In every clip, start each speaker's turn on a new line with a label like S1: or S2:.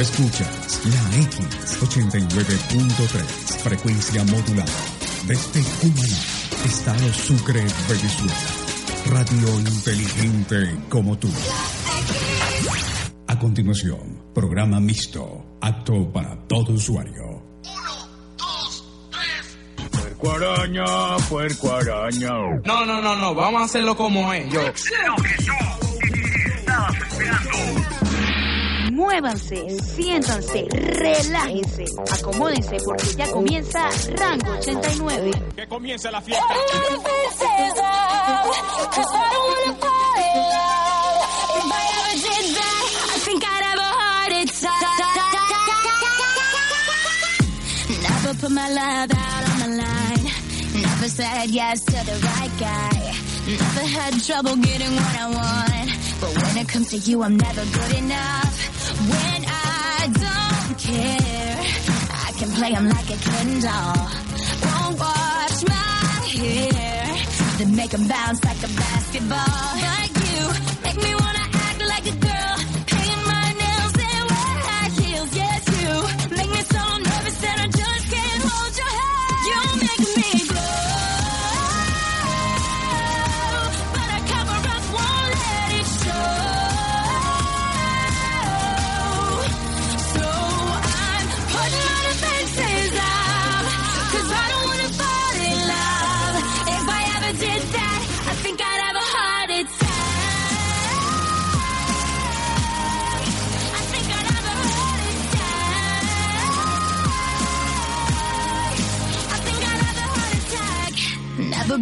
S1: Escuchas la X89.3, frecuencia modulada. Desde Cumaná, Estado Sucre, Venezuela. Radio inteligente como tú. A continuación, programa mixto, apto para todo usuario.
S2: Puerco araña, puerco araña.
S3: No, no, no, no, vamos a hacerlo como es. Yo.
S4: Muévanse, siéntanse, relájense, acomódense porque ya comienza Rango 89.
S2: Que comience la fiesta.
S5: Never put my love out on the line. Never said yes to the right guy. Never had trouble getting what I want. But when it comes to you, I'm never good enough. Care, I can play 'em like a Ken doll. Won't wash my hair, then make 'em bounce like a basketball.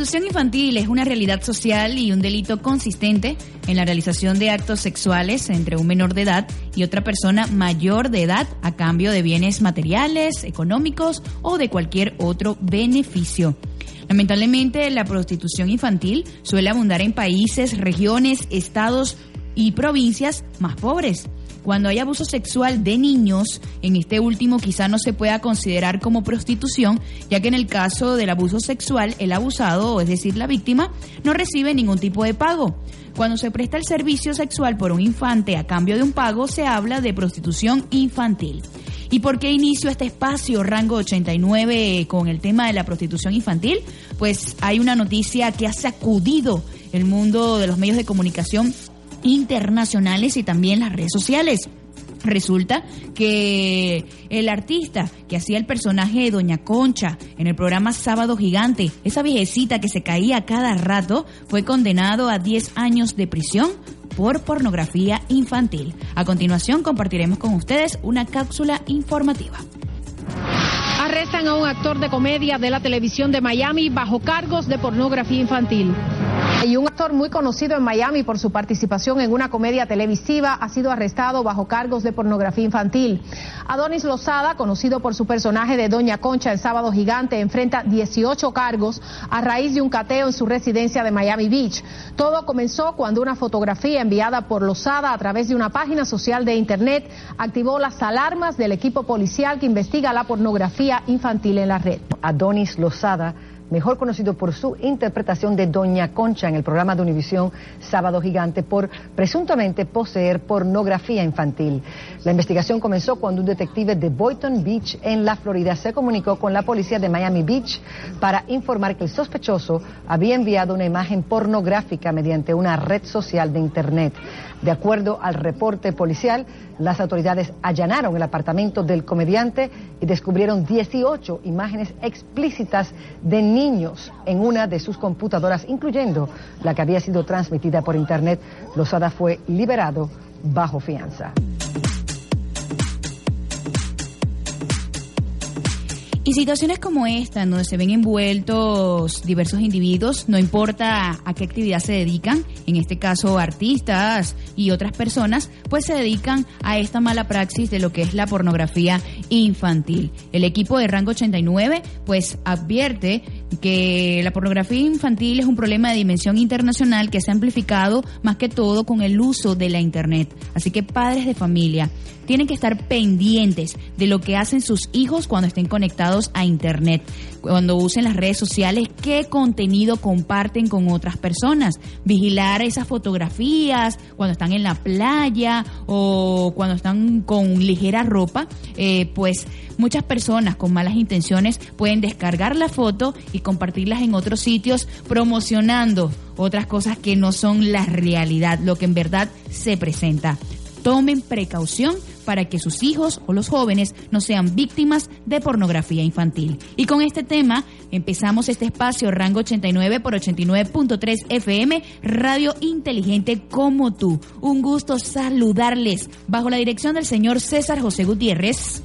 S6: prostitución infantil es una realidad social y un delito consistente en la realización de actos sexuales entre un menor de edad y otra persona mayor de edad a cambio de bienes materiales, económicos o de cualquier otro beneficio. Lamentablemente, la prostitución infantil suele abundar en países, regiones, estados y provincias más pobres. Cuando hay abuso sexual de niños, en este último quizá no se pueda considerar como prostitución, ya que en el caso del abuso sexual, el abusado, es decir, la víctima, no recibe ningún tipo de pago. Cuando se presta el servicio sexual por un infante a cambio de un pago, se habla de prostitución infantil. ¿Y por qué inicio este espacio Rango 89 con el tema de la prostitución infantil? Pues hay una noticia que ha sacudido el mundo de los medios de comunicación internacionales y también las redes sociales. Resulta que el artista que hacía el personaje de Doña Concha en el programa Sábado Gigante, esa viejecita que se caía cada rato, fue condenado a 10 años de prisión por pornografía infantil. A continuación compartiremos con ustedes una cápsula informativa.
S7: Arrestan a un actor de comedia de la televisión de Miami bajo cargos de pornografía infantil. Y un actor muy conocido en Miami por su participación en una comedia televisiva ha sido arrestado bajo cargos de pornografía infantil. Adonis Lozada, conocido por su personaje de Doña Concha en Sábado Gigante, enfrenta 18 cargos a raíz de un cateo en su residencia de Miami Beach. Todo comenzó cuando una fotografía enviada por Lozada a través de una página social de Internet activó las alarmas del equipo policial que investiga la pornografía infantil en la red.
S8: Adonis Lozada mejor conocido por su interpretación de Doña Concha en el programa de Univisión Sábado Gigante por presuntamente poseer pornografía infantil. La investigación comenzó cuando un detective de Boynton Beach en la Florida se comunicó con la policía de Miami Beach para informar que el sospechoso había enviado una imagen pornográfica mediante una red social de Internet. De acuerdo al reporte policial, las autoridades allanaron el apartamento del comediante y descubrieron 18 imágenes explícitas de niños en una de sus computadoras, incluyendo la que había sido transmitida por Internet. Lozada fue liberado bajo fianza.
S6: Y situaciones como esta, donde se ven envueltos diversos individuos, no importa a qué actividad se dedican, en este caso artistas y otras personas, pues se dedican a esta mala praxis de lo que es la pornografía infantil. El equipo de Rango 89 pues advierte que la pornografía infantil es un problema de dimensión internacional que se ha amplificado más que todo con el uso de la Internet. Así que padres de familia, tienen que estar pendientes de lo que hacen sus hijos cuando estén conectados a Internet, cuando usen las redes sociales, qué contenido comparten con otras personas, vigilar esas fotografías cuando están en la playa o cuando están con ligera ropa, eh, pues muchas personas con malas intenciones pueden descargar la foto y compartirlas en otros sitios promocionando otras cosas que no son la realidad, lo que en verdad se presenta. Tomen precaución para que sus hijos o los jóvenes no sean víctimas de pornografía infantil. Y con este tema empezamos este espacio Rango 89 por 89.3 FM, Radio Inteligente como tú. Un gusto saludarles bajo la dirección del señor César José Gutiérrez.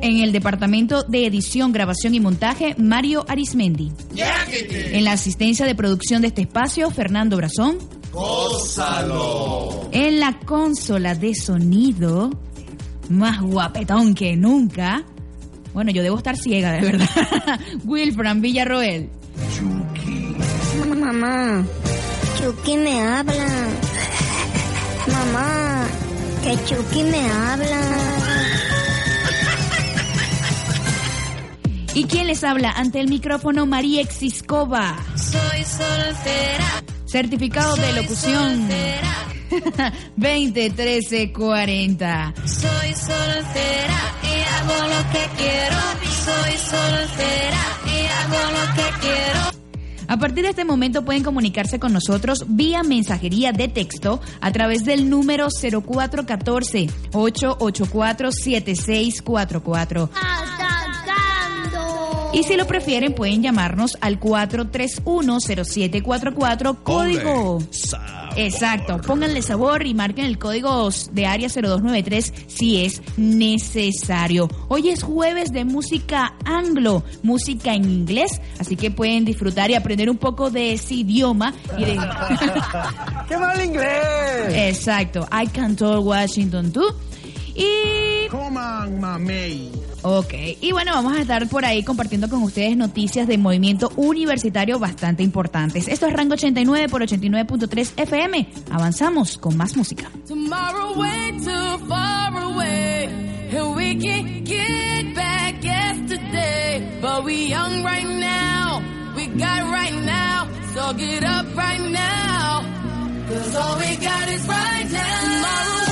S6: En el departamento de edición, grabación y montaje, Mario Arismendi. En la asistencia de producción de este espacio, Fernando Brazón.
S9: ¡Gózalo!
S6: En la consola de sonido, más guapetón que nunca. Bueno, yo debo estar ciega, de verdad. Wilfran Villarroel.
S10: Chucky. Mamá, Chucky me habla. Mamá, que Chucky me habla.
S6: ¿Y quién les habla ante el micrófono? María Exiscova.
S11: Soy soltera.
S6: Certificado de locución 201340.
S11: Soy soltera y hago lo que quiero. Soy soltera y hago lo que quiero.
S6: A partir de este momento pueden comunicarse con nosotros vía mensajería de texto a través del número 0414-884-7644.
S10: Atacando.
S6: Y si lo prefieren, pueden llamarnos al 431-0744, código. Exacto, pónganle sabor y marquen el código de área 0293 si es necesario. Hoy es jueves de música anglo, música en inglés, así que pueden disfrutar y aprender un poco de ese idioma y de...
S9: ¡Qué mal inglés!
S6: Exacto, I can talk Washington too. Y...
S9: Coman mamey.
S6: Ok, y bueno, vamos a estar por ahí compartiendo con ustedes noticias de movimiento universitario bastante importantes. Esto es Rango 89 por 89.3 FM. Avanzamos con más música.
S11: So get up right now. Cause all we got is right now.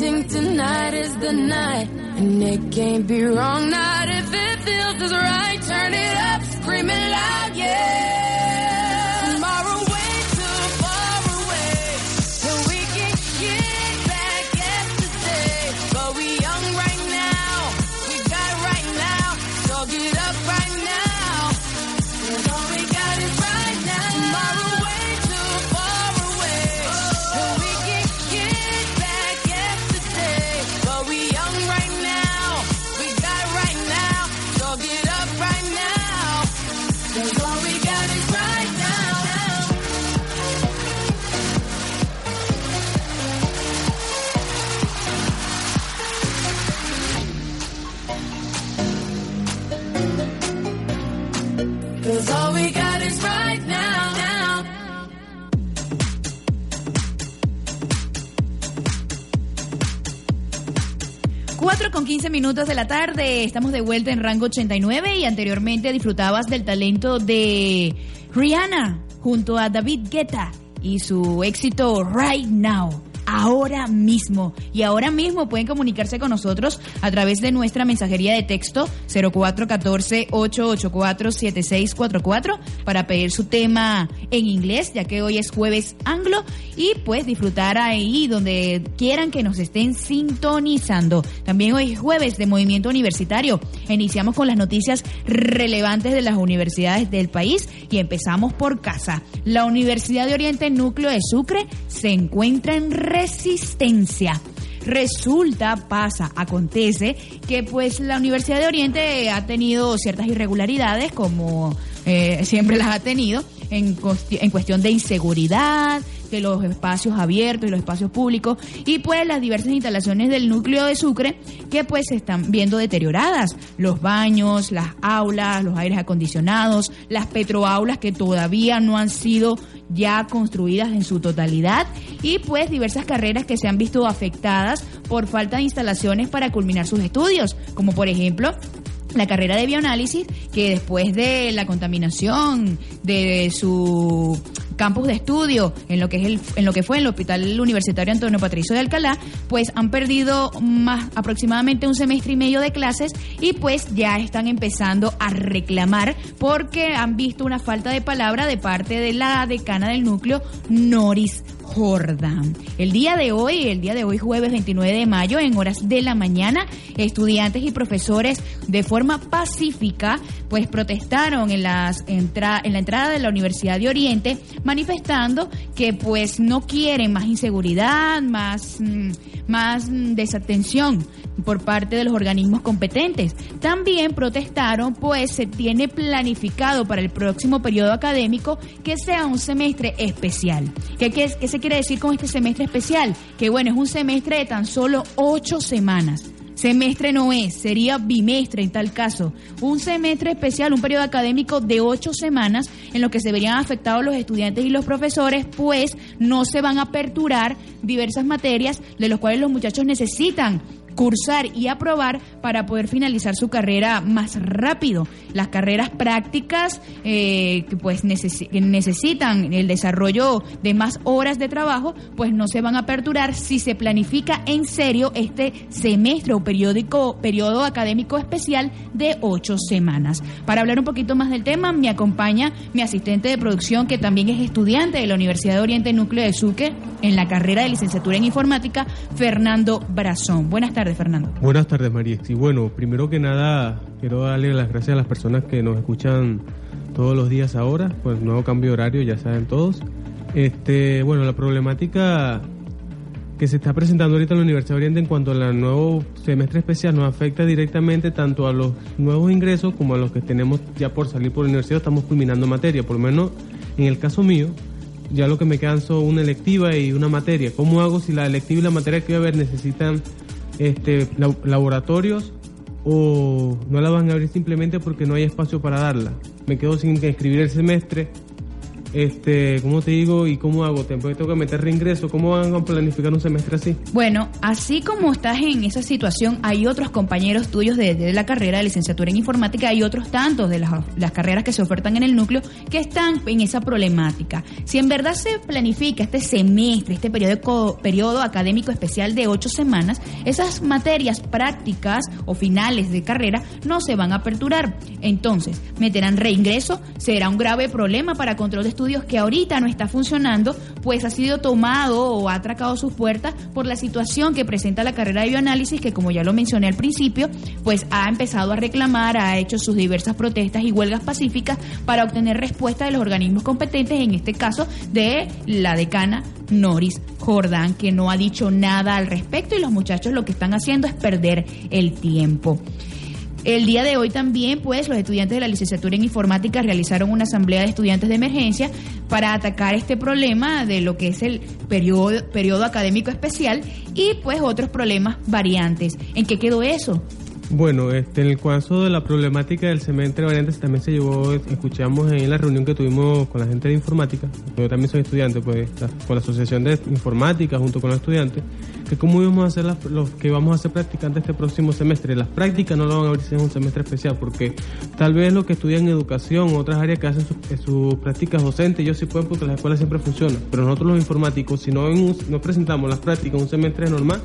S11: waiting. Tonight is the night. And it can't be wrong. Not if it feels as right. Turn it up.
S6: 4 con 15 minutos de la tarde, estamos de vuelta en rango 89 y anteriormente disfrutabas del talento de Rihanna junto a David Guetta y su éxito Right Now. Ahora mismo. Y ahora mismo pueden comunicarse con nosotros a través de nuestra mensajería de texto 0414-884-7644 para pedir su tema en inglés, ya que hoy es jueves anglo, y pues disfrutar ahí donde quieran que nos estén sintonizando. También hoy es jueves de movimiento universitario. Iniciamos con las noticias relevantes de las universidades del país y empezamos por casa. La Universidad de Oriente Núcleo de Sucre se encuentra en resistencia. Resulta, pasa, acontece que pues la Universidad de Oriente ha tenido ciertas irregularidades como eh, siempre las ha tenido en, en cuestión de inseguridad, que los espacios abiertos y los espacios públicos y pues las diversas instalaciones del núcleo de Sucre que pues se están viendo deterioradas. Los baños, las aulas, los aires acondicionados, las petroaulas que todavía no han sido ya construidas en su totalidad y pues diversas carreras que se han visto afectadas por falta de instalaciones para culminar sus estudios, como por ejemplo la carrera de bioanálisis, que después de la contaminación de su campus de estudio en lo que es el, en lo que fue el Hospital Universitario Antonio Patricio de Alcalá, pues han perdido más aproximadamente un semestre y medio de clases y pues ya están empezando a reclamar porque han visto una falta de palabra de parte de la decana del núcleo Noris Jordan. El día de hoy, el día de hoy jueves 29 de mayo, en horas de la mañana, estudiantes y profesores de forma pacífica pues protestaron en, las en la entrada de la Universidad de Oriente manifestando que pues no quieren más inseguridad, más, mm, más desatención por parte de los organismos competentes. También protestaron pues se tiene planificado para el próximo periodo académico que sea un semestre especial. ¿Qué, qué, qué se quiere decir con este semestre especial? Que bueno, es un semestre de tan solo ocho semanas. Semestre no es, sería bimestre en tal caso. Un semestre especial, un periodo académico de ocho semanas en lo que se verían afectados los estudiantes y los profesores, pues no se van a aperturar diversas materias de los cuales los muchachos necesitan cursar y aprobar para poder finalizar su carrera más rápido. Las carreras prácticas eh, que pues necesitan el desarrollo de más horas de trabajo, pues no se van a aperturar si se planifica en serio este semestre o periódico, periodo académico especial de ocho semanas. Para hablar un poquito más del tema, me acompaña mi asistente de producción, que también es estudiante de la Universidad de Oriente Núcleo de Suque en la carrera de licenciatura en informática, Fernando Brazón. Buenas tardes. Fernando.
S12: Buenas tardes, María. Y bueno, primero que nada, quiero darle las gracias a las personas que nos escuchan todos los días ahora, pues nuevo cambio de horario, ya saben todos. Este, bueno, la problemática que se está presentando ahorita en la Universidad de Oriente en cuanto al nuevo semestre especial nos afecta directamente tanto a los nuevos ingresos como a los que tenemos ya por salir por la universidad, estamos culminando materia, por lo menos en el caso mío, ya lo que me quedan son una electiva y una materia. ¿Cómo hago si la electiva y la materia que voy a ver necesitan este, laboratorios o no la van a abrir simplemente porque no hay espacio para darla. Me quedo sin escribir el semestre este, ¿cómo te digo? ¿Y cómo hago? ¿Tengo que meter reingreso? ¿Cómo van a planificar un semestre así?
S6: Bueno, así como estás en esa situación, hay otros compañeros tuyos de, la carrera de licenciatura en informática, hay otros tantos de las, carreras que se ofertan en el núcleo que están en esa problemática. Si en verdad se planifica este semestre, este periodo, periodo académico especial de ocho semanas, esas materias prácticas o finales de carrera no se van a aperturar. Entonces, meterán reingreso, será un grave problema para control de estudios que ahorita no está funcionando, pues ha sido tomado o ha atracado sus puertas por la situación que presenta la carrera de bioanálisis, que como ya lo mencioné al principio, pues ha empezado a reclamar, ha hecho sus diversas protestas y huelgas pacíficas para obtener respuesta de los organismos competentes, en este caso de la decana Noris Jordán, que no ha dicho nada al respecto y los muchachos lo que están haciendo es perder el tiempo. El día de hoy también, pues, los estudiantes de la licenciatura en informática realizaron una asamblea de estudiantes de emergencia para atacar este problema de lo que es el periodo, académico especial y, pues, otros problemas variantes. ¿En qué quedó eso?
S12: Bueno, este, en el caso de la problemática del semestre variantes también se llevó, escuchamos en la reunión que tuvimos con la gente de informática, yo también soy estudiante, pues con la asociación de informática junto con los estudiantes, que cómo íbamos a hacer las, los que vamos a hacer practicantes este próximo semestre. Las prácticas no lo van a abrir en un semestre especial, porque tal vez los que estudian educación otras áreas que hacen sus prácticas docentes, ellos sí pueden porque las escuelas siempre funcionan, pero nosotros los informáticos, si no, en no presentamos las prácticas en un semestre normal,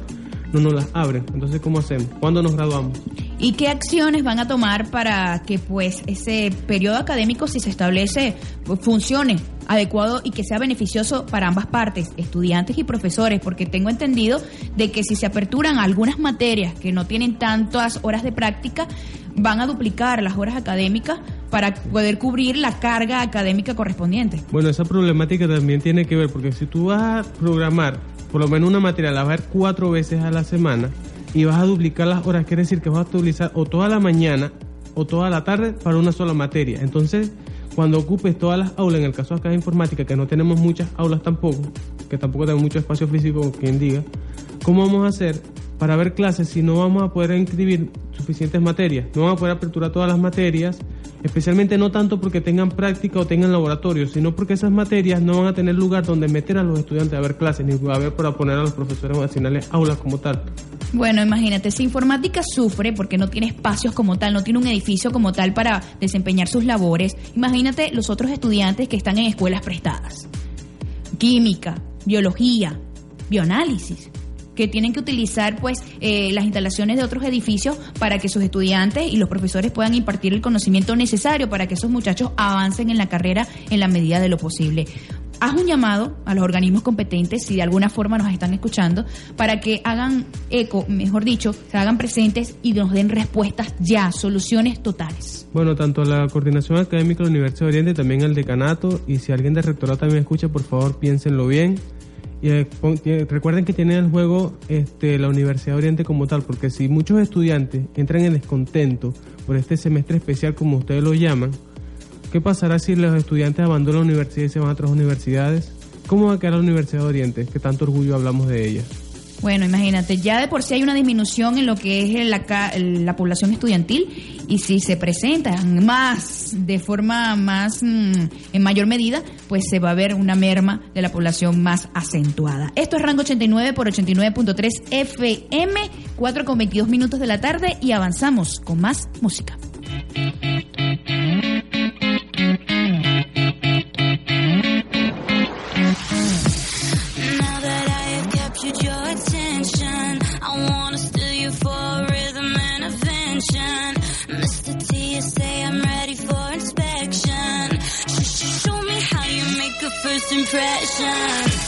S12: no nos las abren. Entonces, ¿cómo hacemos? ¿Cuándo nos graduamos?
S6: ¿Y qué acciones van a tomar para que pues ese periodo académico, si se establece, funcione adecuado y que sea beneficioso para ambas partes, estudiantes y profesores? Porque tengo entendido de que si se aperturan algunas materias que no tienen tantas horas de práctica, van a duplicar las horas académicas para poder cubrir la carga académica correspondiente.
S12: Bueno, esa problemática también tiene que ver, porque si tú vas a programar por lo menos una materia la vas a ver cuatro veces a la semana y vas a duplicar las horas, quiere decir que vas a utilizar o toda la mañana o toda la tarde para una sola materia. Entonces, cuando ocupes todas las aulas, en el caso acá de informática, que no tenemos muchas aulas tampoco, que tampoco tenemos mucho espacio físico, quien diga, ¿cómo vamos a hacer para ver clases si no vamos a poder inscribir suficientes materias? No vamos a poder aperturar todas las materias, especialmente no tanto porque tengan práctica o tengan laboratorio, sino porque esas materias no van a tener lugar donde meter a los estudiantes a ver clases, ni a ver para poner a los profesores asignarles aulas como tal.
S5: Bueno, imagínate, si informática sufre porque no tiene espacios como tal, no tiene un edificio como tal para desempeñar sus labores, imagínate los otros estudiantes que están en escuelas prestadas. Química, biología, bioanálisis que tienen que utilizar pues eh, las instalaciones de otros edificios para que sus estudiantes y los profesores puedan impartir el conocimiento necesario para que esos muchachos avancen en la carrera en la medida de lo posible haz un llamado a los organismos competentes, si de alguna forma nos están escuchando, para que hagan eco, mejor dicho, se hagan presentes y nos den respuestas ya, soluciones totales.
S12: Bueno, tanto la coordinación académica de la Universidad de Oriente, también el decanato, y si alguien del rectorado también escucha, por favor piénsenlo bien. Y eh, recuerden que tienen el juego este, la Universidad de Oriente como tal, porque si muchos estudiantes entran en descontento por este semestre especial, como ustedes lo llaman, ¿Qué pasará si los estudiantes abandonan la universidad y se van a otras universidades? ¿Cómo va a quedar la Universidad de Oriente? Que tanto orgullo hablamos de ella.
S5: Bueno, imagínate, ya de por sí hay una disminución en lo que es la, la población estudiantil y si se presentan más, de forma más, mm, en mayor medida, pues se va a ver una merma de la población más acentuada. Esto es Rango 89 por 89.3 FM, 4 con 22 minutos de la tarde y avanzamos con más música. Impression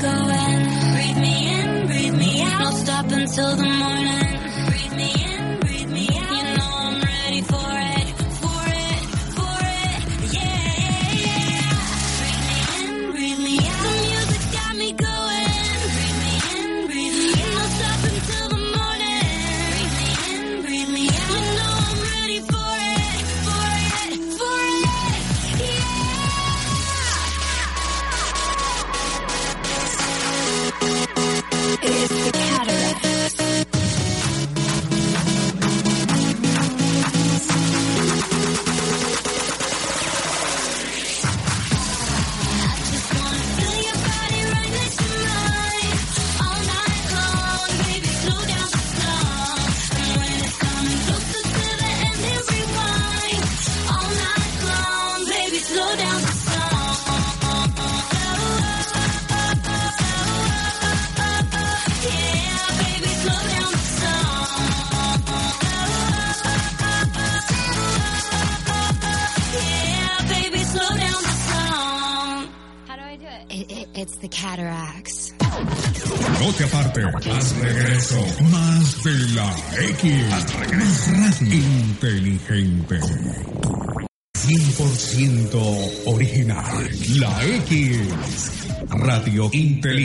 S5: go and
S1: breathe me in, breathe me out. I'll stop until the morning.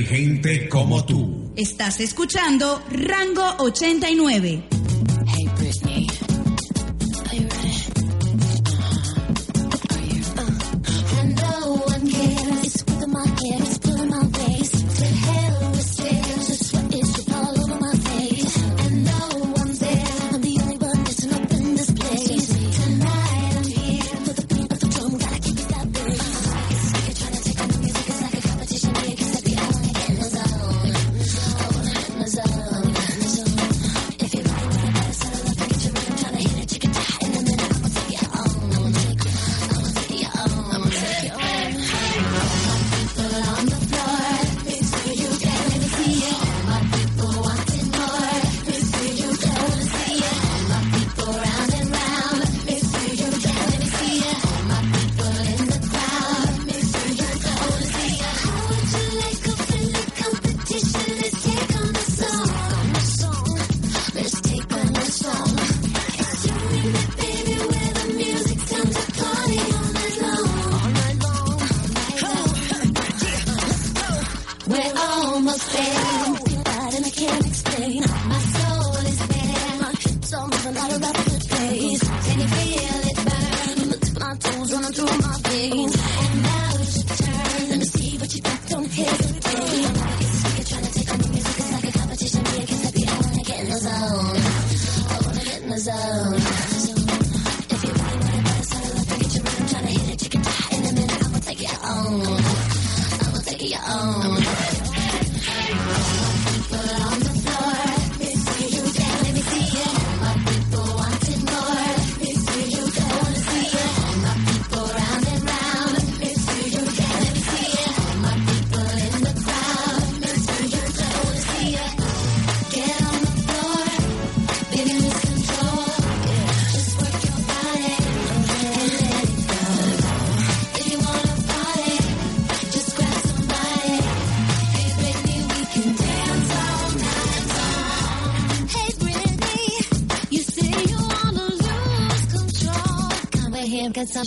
S1: inteligente como tú.
S6: Estás escuchando Rango 89.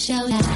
S6: 小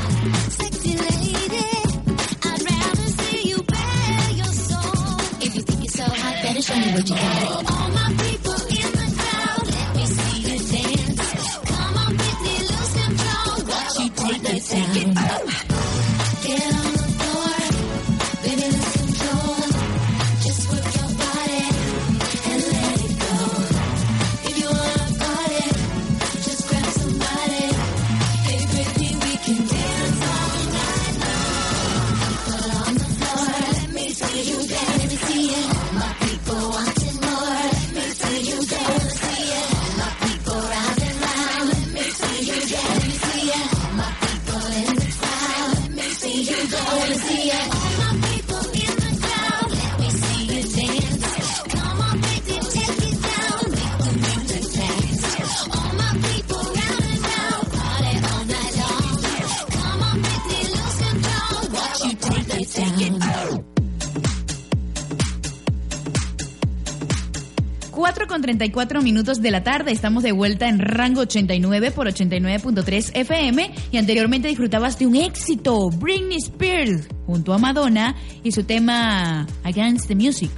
S6: con 34 minutos de la tarde. Estamos de vuelta en rango 89 por 89.3 FM. Y anteriormente disfrutabas de un éxito, Britney Spears, junto a Madonna y su tema Against the Music,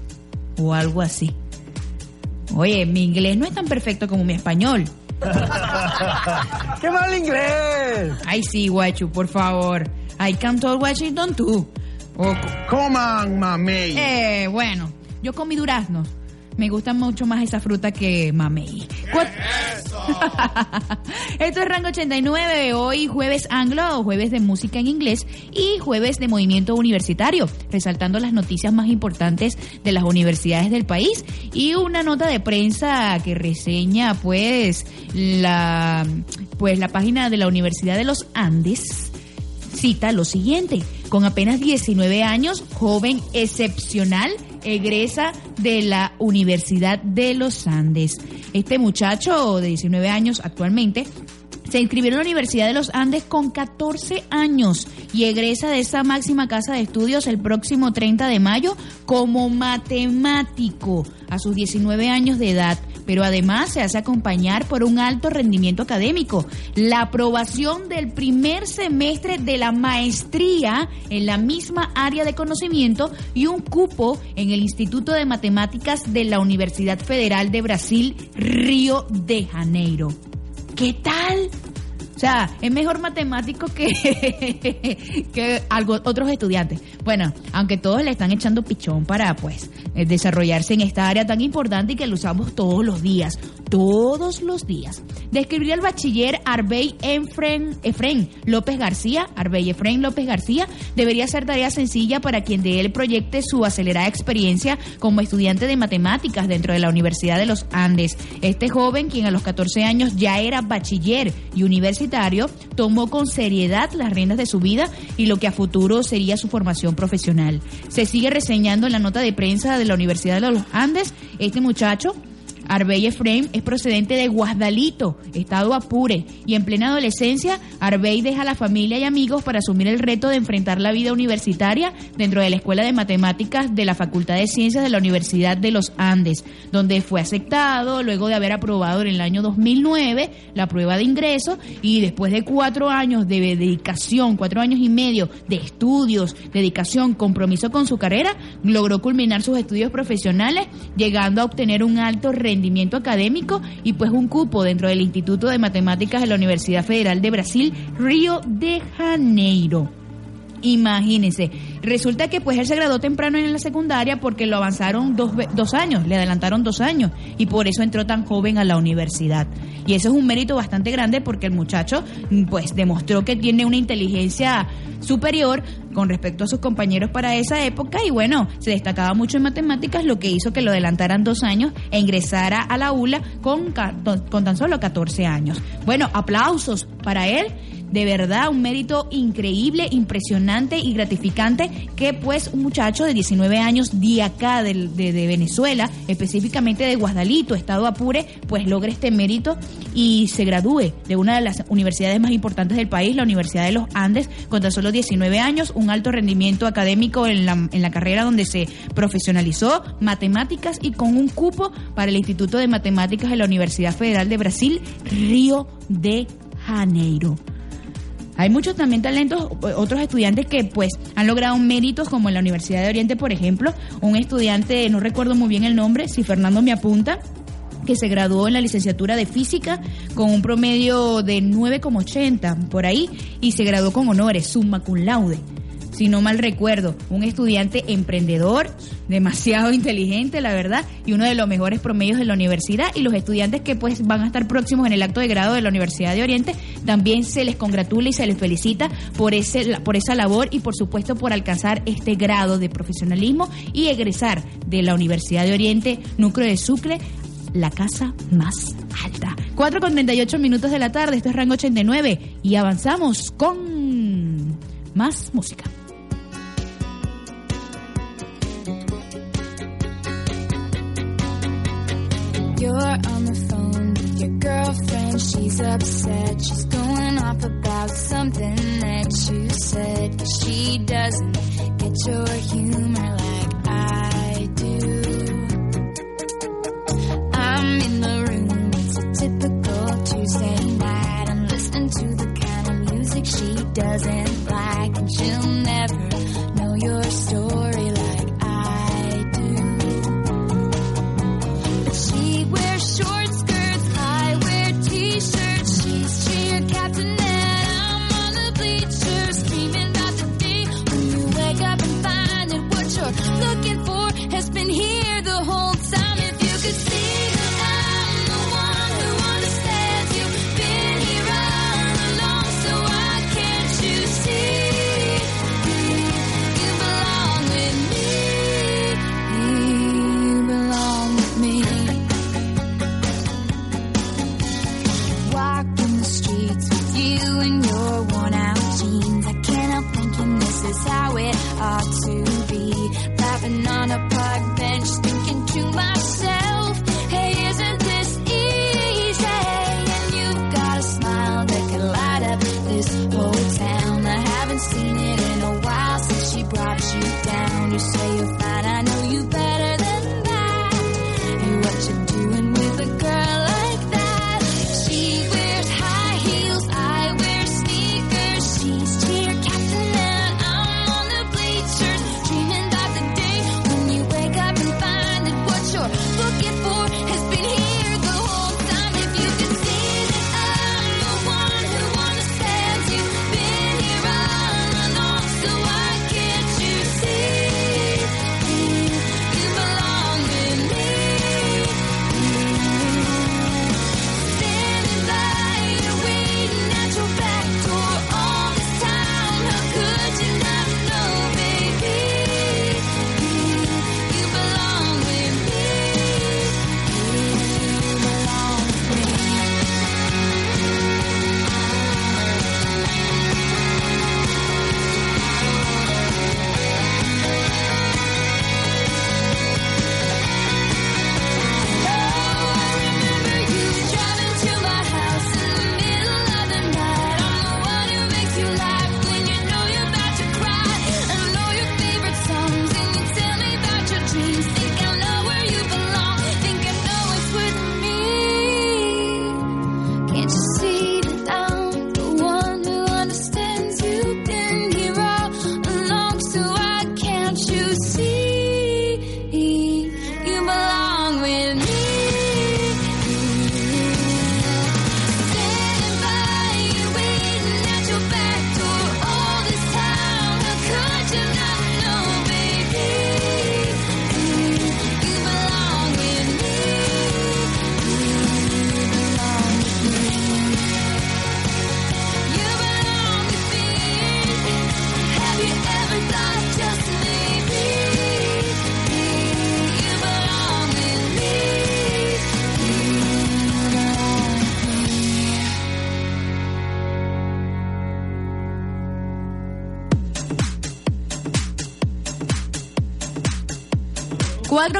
S6: o algo así. Oye, mi inglés no es tan perfecto como mi español.
S9: ¡Qué mal inglés!
S6: Ay, sí, guachu, por favor. I can't talk Washington too. O...
S9: Coman, mami.
S6: Eh, bueno, yo comí duraznos me gusta mucho más esa fruta que mamey. Esto es Rango 89, hoy jueves anglo, jueves de música en inglés y jueves de movimiento universitario, resaltando las noticias más importantes de las universidades del país. Y una nota de prensa que reseña pues la pues la página de la Universidad de los Andes cita lo siguiente, con apenas 19 años, joven excepcional egresa de la Universidad de los Andes. Este muchacho de 19 años actualmente se inscribió en la Universidad de los Andes con 14 años y egresa de esa máxima casa de estudios el próximo 30 de mayo como matemático a sus 19 años de edad pero además se hace acompañar por un alto rendimiento académico, la aprobación del primer semestre de la maestría en la misma área de conocimiento y un cupo en el Instituto de Matemáticas de la Universidad Federal de Brasil, Río de Janeiro. ¿Qué tal? O sea, es mejor matemático que, que algo, otros estudiantes. Bueno, aunque todos le están echando pichón para pues eh, desarrollarse en esta área tan importante y que lo usamos todos los días, todos los días. Describiría el bachiller Arbey Efren, Efren López García, Arbey Efren López García, debería ser tarea sencilla para quien de él proyecte su acelerada experiencia como estudiante de matemáticas dentro de la Universidad de los Andes. Este joven, quien a los 14 años ya era bachiller y universitario, tomó con seriedad las riendas de su vida y lo que a futuro sería su formación profesional. Se sigue reseñando en la nota de prensa de la Universidad de los Andes, este muchacho Arbey Efraim es procedente de Guasdalito, estado Apure, y en plena adolescencia, Arbey deja a la familia y amigos para asumir el reto de enfrentar la vida universitaria dentro de la Escuela de Matemáticas de la Facultad de Ciencias de la Universidad de los Andes, donde fue aceptado luego de haber aprobado en el año 2009 la prueba de ingreso y después de cuatro años de dedicación, cuatro años y medio de estudios, dedicación, compromiso con su carrera, logró culminar sus estudios profesionales, llegando a obtener un alto rendimiento rendimiento académico y pues un cupo dentro del Instituto de Matemáticas de la Universidad Federal de Brasil, Río de Janeiro. Imagínense, resulta que pues él se graduó temprano en la secundaria porque lo avanzaron dos, dos años, le adelantaron dos años y por eso entró tan joven a la universidad. Y eso es un mérito bastante grande porque el muchacho pues demostró que tiene una inteligencia superior con respecto a sus compañeros para esa época y bueno, se destacaba mucho en matemáticas, lo que hizo que lo adelantaran dos años e ingresara a la ULA con, con tan solo 14 años. Bueno, aplausos para él de verdad un mérito increíble, impresionante y gratificante que pues un muchacho de 19 años de acá de, Venezuela, específicamente de Guadalito, estado Apure, pues logre este mérito y se gradúe de una de las universidades más importantes del país, la Universidad de los Andes, con tan solo 19 años, un alto rendimiento académico en la, en la carrera donde se profesionalizó, matemáticas y con un cupo para el Instituto de Matemáticas de la Universidad Federal de Brasil, Río de Janeiro. Hay muchos también talentos, otros estudiantes que pues han logrado méritos como en la Universidad de Oriente, por ejemplo, un estudiante, no recuerdo muy bien el nombre, si Fernando me apunta, que se graduó en la licenciatura de física con un promedio de 9,80 por ahí y se graduó con honores, summa cum laude si no mal recuerdo, un estudiante emprendedor, demasiado inteligente, la verdad, y uno de los mejores promedios de la universidad. Y los estudiantes que pues van a estar próximos en el acto de grado de la Universidad de Oriente, también se les congratula y se les felicita por, ese, por esa labor y por supuesto por alcanzar este grado de profesionalismo y egresar de la Universidad de Oriente, núcleo de Sucre, la casa más alta. 4 con 38 minutos de la tarde, esto es Rango 89 y avanzamos con más música.
S5: You're on the phone with your girlfriend, she's upset. She's going off about something that you said. She doesn't get your humor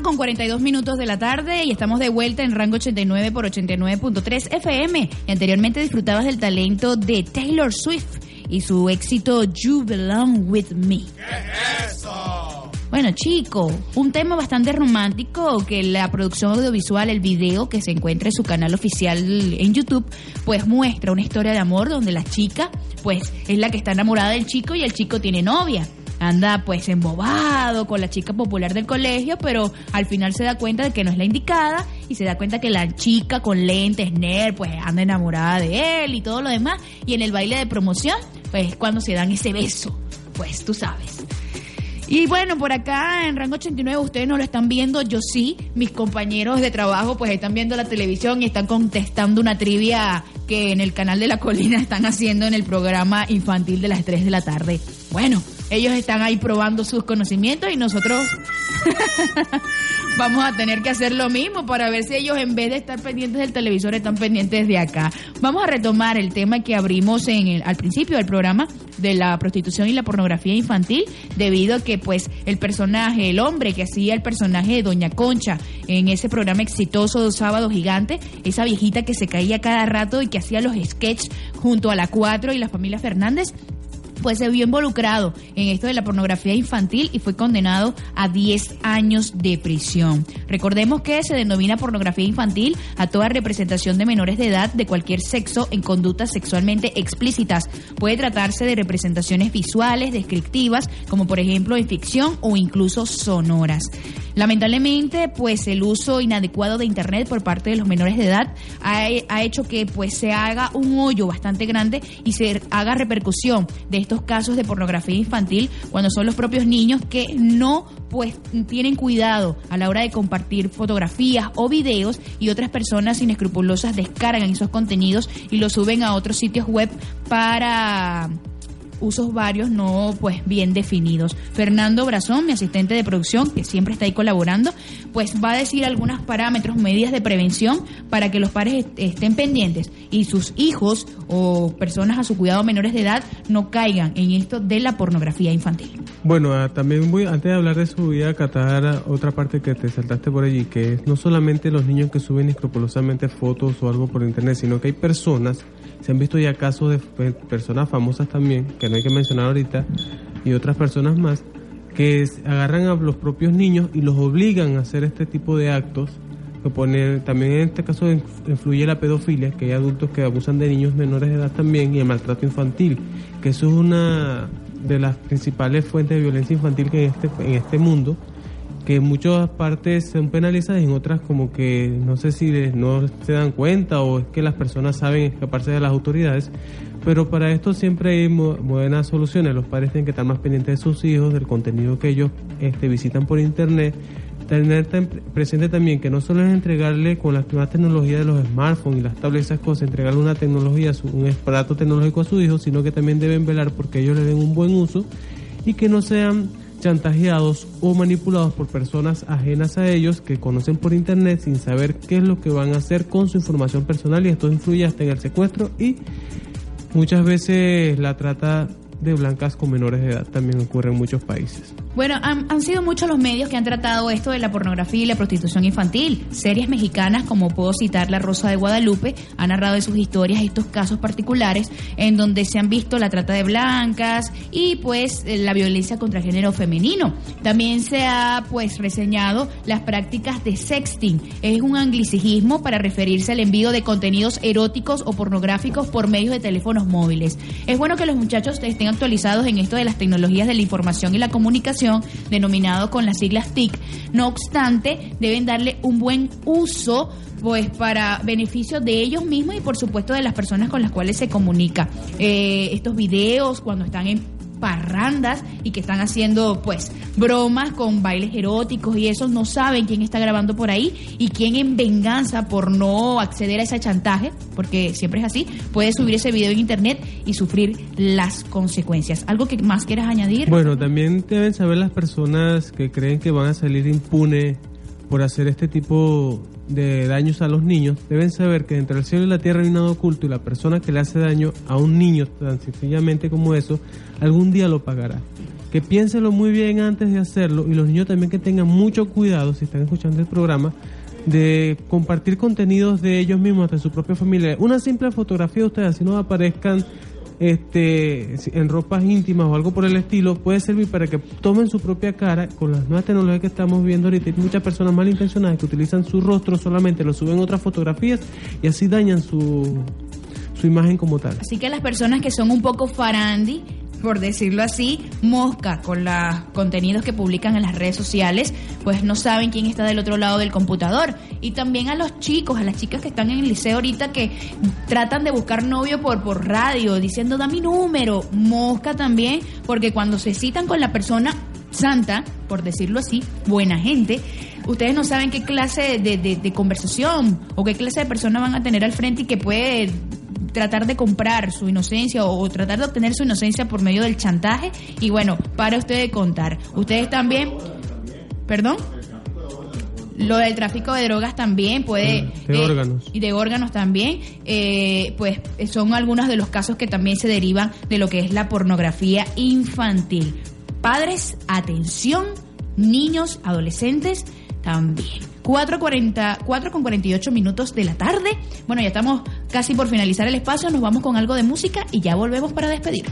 S6: 4 con 42 minutos de la tarde y estamos de vuelta en rango 89 por 89.3 FM. Y anteriormente disfrutabas del talento de Taylor Swift y su éxito You Belong With Me. Bueno, chico, un tema bastante romántico que la producción audiovisual, el video que se encuentra en su canal oficial en YouTube, pues muestra una historia de amor donde la chica, pues es la que está enamorada del chico y el chico tiene novia. Anda pues embobado con la chica popular del colegio, pero al final se da cuenta de que no es la indicada y se da cuenta que la chica con lentes, nerd, pues anda enamorada de él y todo lo demás. Y en el baile de promoción, pues es cuando se dan ese beso, pues tú sabes. Y bueno, por acá en Rango 89 ustedes no lo están viendo, yo sí. Mis compañeros de trabajo pues están viendo la televisión y están contestando una trivia que en el canal de la colina están haciendo en el programa infantil de las 3 de la tarde. Bueno, ellos están ahí probando sus conocimientos y nosotros vamos a tener que hacer lo mismo para ver si ellos en vez de estar pendientes del televisor están pendientes de acá. Vamos a retomar el tema que abrimos en el, al principio del programa de la prostitución y la pornografía infantil debido a que pues el personaje, el hombre que hacía el personaje de Doña Concha en ese programa exitoso de Sábado Gigante, esa viejita que se caía cada rato y que hacía los sketches junto a la Cuatro y la familia Fernández, pues se vio involucrado en esto de la pornografía infantil y fue condenado a 10 años de prisión. Recordemos que se denomina pornografía infantil a toda representación de menores de edad de cualquier sexo en conductas sexualmente explícitas. Puede tratarse de representaciones visuales, descriptivas, como por ejemplo en ficción o incluso sonoras. Lamentablemente, pues el uso inadecuado de internet por parte de los menores de edad ha, hecho que pues se haga un hoyo bastante grande y se haga repercusión de estos casos de pornografía infantil cuando son los propios niños que no pues tienen cuidado a la hora de compartir fotografías o videos y otras personas inescrupulosas descargan esos contenidos y los suben a otros sitios web para usos varios no pues bien definidos. Fernando Brazón, mi asistente de producción, que siempre está ahí colaborando, pues va a decir algunos parámetros, medidas de prevención para que los padres estén pendientes y sus hijos o personas a su cuidado menores de edad no caigan en esto de la pornografía infantil.
S12: Bueno, ah, también voy, antes de hablar de eso, voy a acatar otra parte que te saltaste por allí, que es no solamente los niños que suben escrupulosamente fotos o algo por internet, sino que hay personas, se han visto ya casos de personas famosas también, que hay que mencionar ahorita, y otras personas más, que agarran a los propios niños y los obligan a hacer este tipo de actos. Que pone, también en este caso influye la pedofilia, que hay adultos que abusan de niños menores de edad también, y el maltrato infantil, que eso es una de las principales fuentes de violencia infantil que en este, en este mundo, que en muchas partes son penalizadas y en otras como que no sé si no se dan cuenta o es que las personas saben escaparse de las autoridades, pero para esto siempre hay buenas soluciones. Los padres tienen que estar más pendientes de sus hijos, del contenido que ellos este, visitan por internet. Tener presente también que no solo es entregarle con las nuevas tecnologías de los smartphones y las tablets, esas cosas, entregarle una tecnología, un aparato tecnológico a su hijo, sino que también deben velar porque ellos le den un buen uso y que no sean chantajeados o manipulados por personas ajenas a ellos que conocen por internet sin saber qué es lo que van a hacer con su información personal y esto influye hasta en el secuestro y Muchas veces la trata de blancas con menores de edad también ocurre en muchos países.
S6: Bueno, han, sido muchos los medios que han tratado esto de la pornografía y la prostitución infantil. Series mexicanas, como puedo citar La Rosa de Guadalupe, han narrado de sus historias estos casos particulares en donde se han visto la trata de blancas y pues la violencia contra el género femenino. También se ha pues reseñado las prácticas de sexting. Es un anglicismo para referirse al envío de contenidos eróticos o pornográficos por medio de teléfonos móviles. Es bueno que los muchachos estén actualizados en esto de las tecnologías de la información y la comunicación, denominado con las siglas TIC. No obstante, deben darle un buen uso pues para beneficio de ellos mismos y por supuesto de las personas con las cuales se comunica. Eh, estos videos cuando están en parrandas y que están haciendo pues bromas con bailes eróticos y eso no saben quién está grabando por ahí y quién en venganza por no acceder a ese chantaje, porque siempre es así, puede subir ese video en internet y sufrir las consecuencias. ¿Algo que más quieras añadir?
S12: Bueno, también deben saber las personas que creen que van a salir impune por hacer este tipo de daños a los niños, deben saber que entre el cielo y la tierra hay nada oculto y la persona que le hace daño a un niño tan sencillamente como eso, algún día lo pagará. que piénsenlo muy bien antes de hacerlo y los niños también que tengan mucho cuidado si están escuchando el programa de compartir contenidos de ellos mismos, de su propia familia. Una simple fotografía de ustedes, así no aparezcan este, en ropas íntimas o algo por el estilo, puede servir para que tomen su propia cara con las nuevas tecnologías que estamos viendo ahorita. Hay muchas personas malintencionadas que utilizan su rostro solamente, lo suben otras fotografías y así dañan su, su imagen como tal.
S2: Así que las personas que son un poco farandi, por decirlo así, mosca con los contenidos que publican en las redes sociales, pues no saben quién está del otro lado del computador. Y también a los chicos, a las chicas que están en el liceo ahorita que tratan de buscar novio por, por radio, diciendo da mi número, mosca también, porque cuando se citan con la persona santa, por decirlo así, buena gente, ustedes no saben qué clase de, de- de conversación o qué clase de persona van a tener al frente y que puede tratar de comprar su inocencia o, o tratar de obtener su inocencia por medio del chantaje. Y bueno, para usted de contar. Ustedes también, perdón. Lo del tráfico de drogas también puede...
S12: De
S2: eh,
S12: órganos.
S2: Y de órganos también, eh, pues eh, son algunos de los casos que también se derivan de lo que es la pornografía infantil. Padres, atención, niños, adolescentes también. 4.40 4 con 48 minutos de la tarde. Bueno, ya estamos casi por finalizar el espacio. Nos vamos con algo de música y ya volvemos para despedir.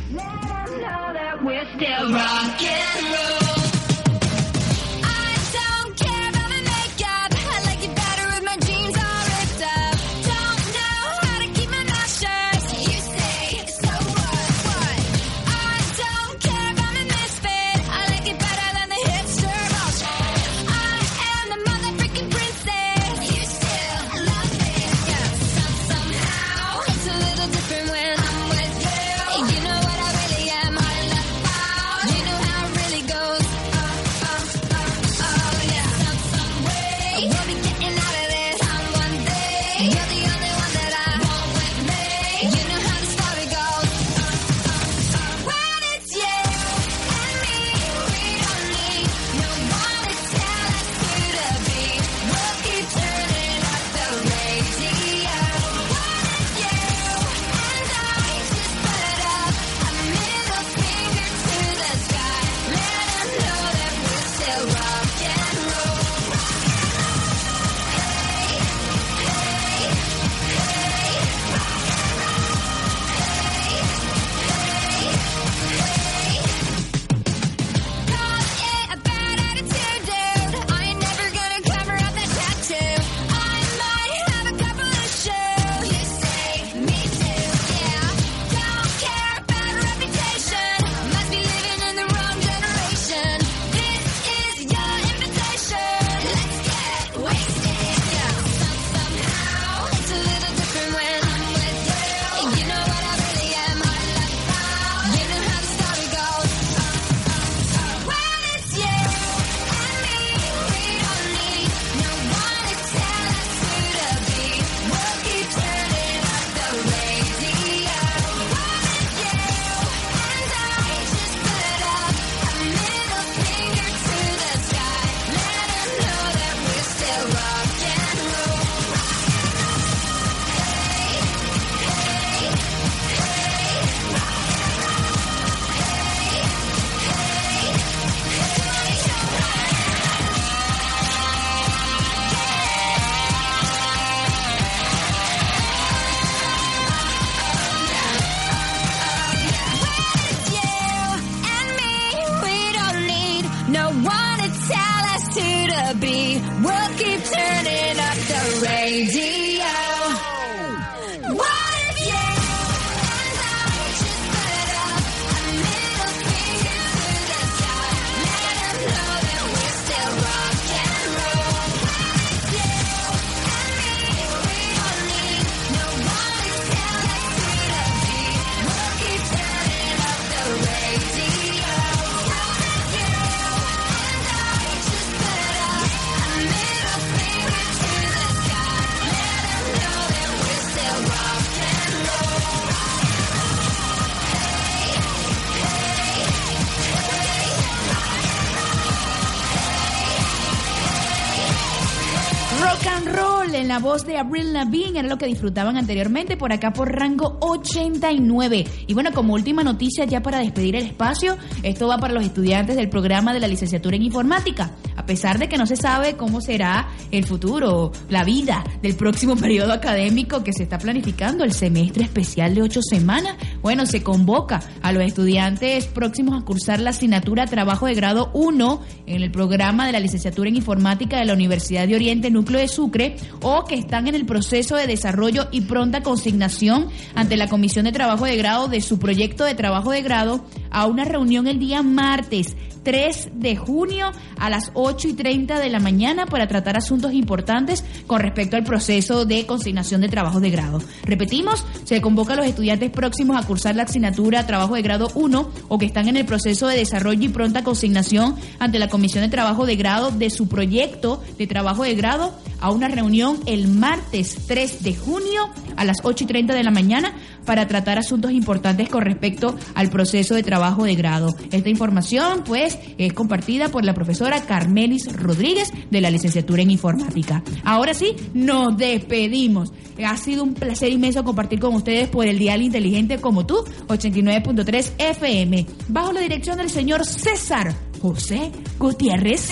S6: De Avril Lavigne era lo que disfrutaban anteriormente por acá por rango 89. Y bueno, como última noticia ya para despedir el espacio, esto va para los estudiantes del programa de la licenciatura en informática. A pesar de que no se sabe cómo será el futuro, la vida del próximo periodo académico que se está planificando, el semestre especial de ocho semanas, bueno, se convoca a los estudiantes próximos a cursar la asignatura Trabajo de Grado 1 en el programa de la licenciatura en informática de la Universidad de Oriente Núcleo de Sucre o que están en el proceso de desarrollo y pronta consignación ante la Comisión de Trabajo de Grado de su proyecto de trabajo de grado a una reunión el día martes 3 de junio a las 8 y 30 de la mañana para tratar asuntos importantes con respecto al proceso de consignación de trabajos de grado. Repetimos, se convoca a los estudiantes próximos a cursar la asignatura Trabajo de Grado 1 o que están en el proceso de desarrollo y pronta consignación ante la Comisión de Trabajo de Grado de su proyecto de trabajo de grado a una reunión el martes 3 de junio a las 8 y 30 de la mañana para tratar asuntos importantes con respecto al proceso de trabajo de grado. Esta información, pues, es compartida por la profesora Carmelis Rodríguez de la licenciatura en informática. Ahora sí, nos despedimos. Ha sido un placer inmenso compartir con ustedes por el Dial Inteligente como tú, 89.3 FM, bajo la dirección del señor César José Gutiérrez.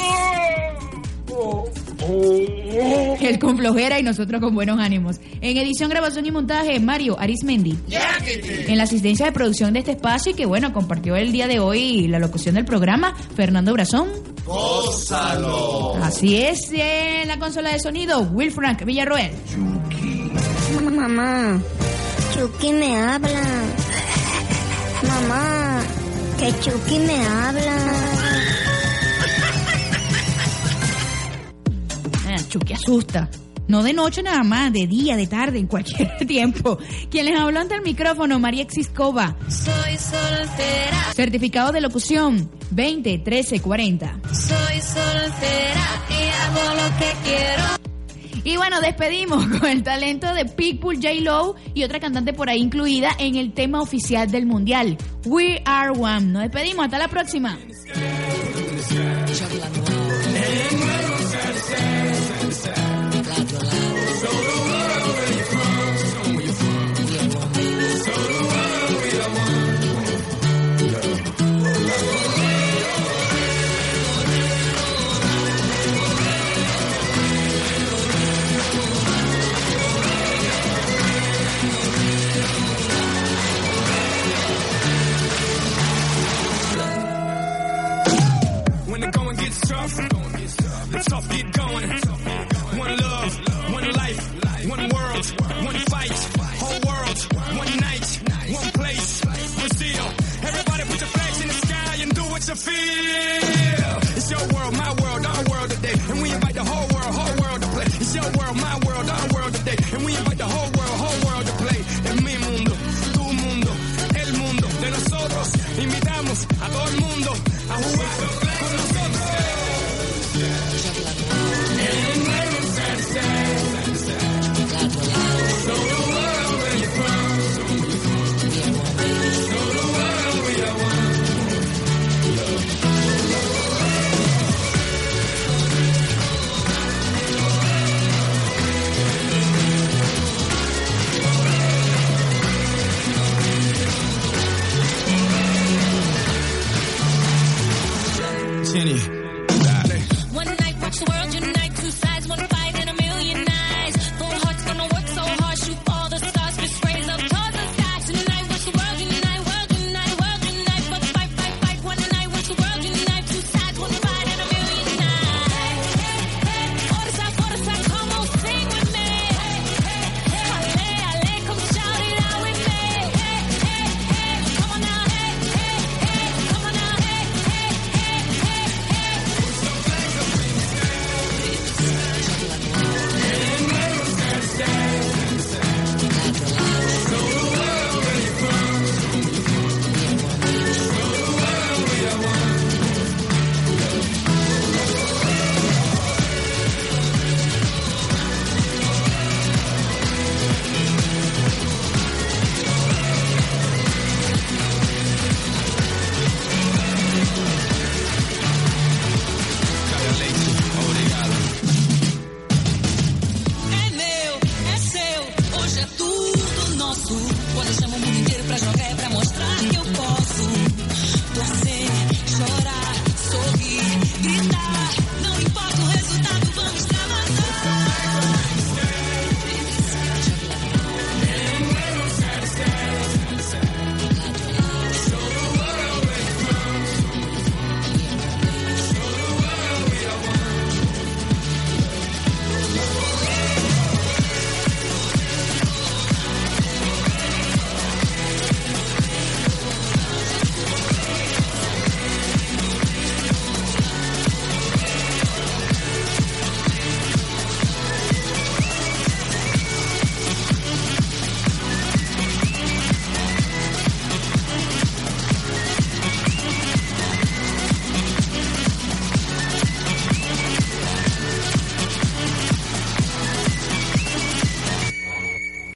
S6: Él con flojera y nosotros con buenos ánimos. En edición, grabación y montaje, Mario Arismendi. En la asistencia de producción de este espacio y que bueno, compartió el día de hoy la locución del programa, Fernando Brazón.
S13: ¡Gózalo!
S6: Así es, en la consola de sonido, Will Frank Villarroel.
S10: Mamá, Chucky me habla. Mamá, que Chucky me habla.
S6: Chucky asusta. No de noche nada más, de día, de tarde, en cualquier tiempo. Quien les habló ante el micrófono, María Xiscova.
S11: Soy soltera,
S6: Certificado de locución 20 13 40.
S11: soy soltera y hago lo que quiero.
S6: Y bueno, despedimos con el talento de Pitbull J. Lowe y otra cantante por ahí incluida en el tema oficial del mundial, We Are One. Nos despedimos, hasta la próxima.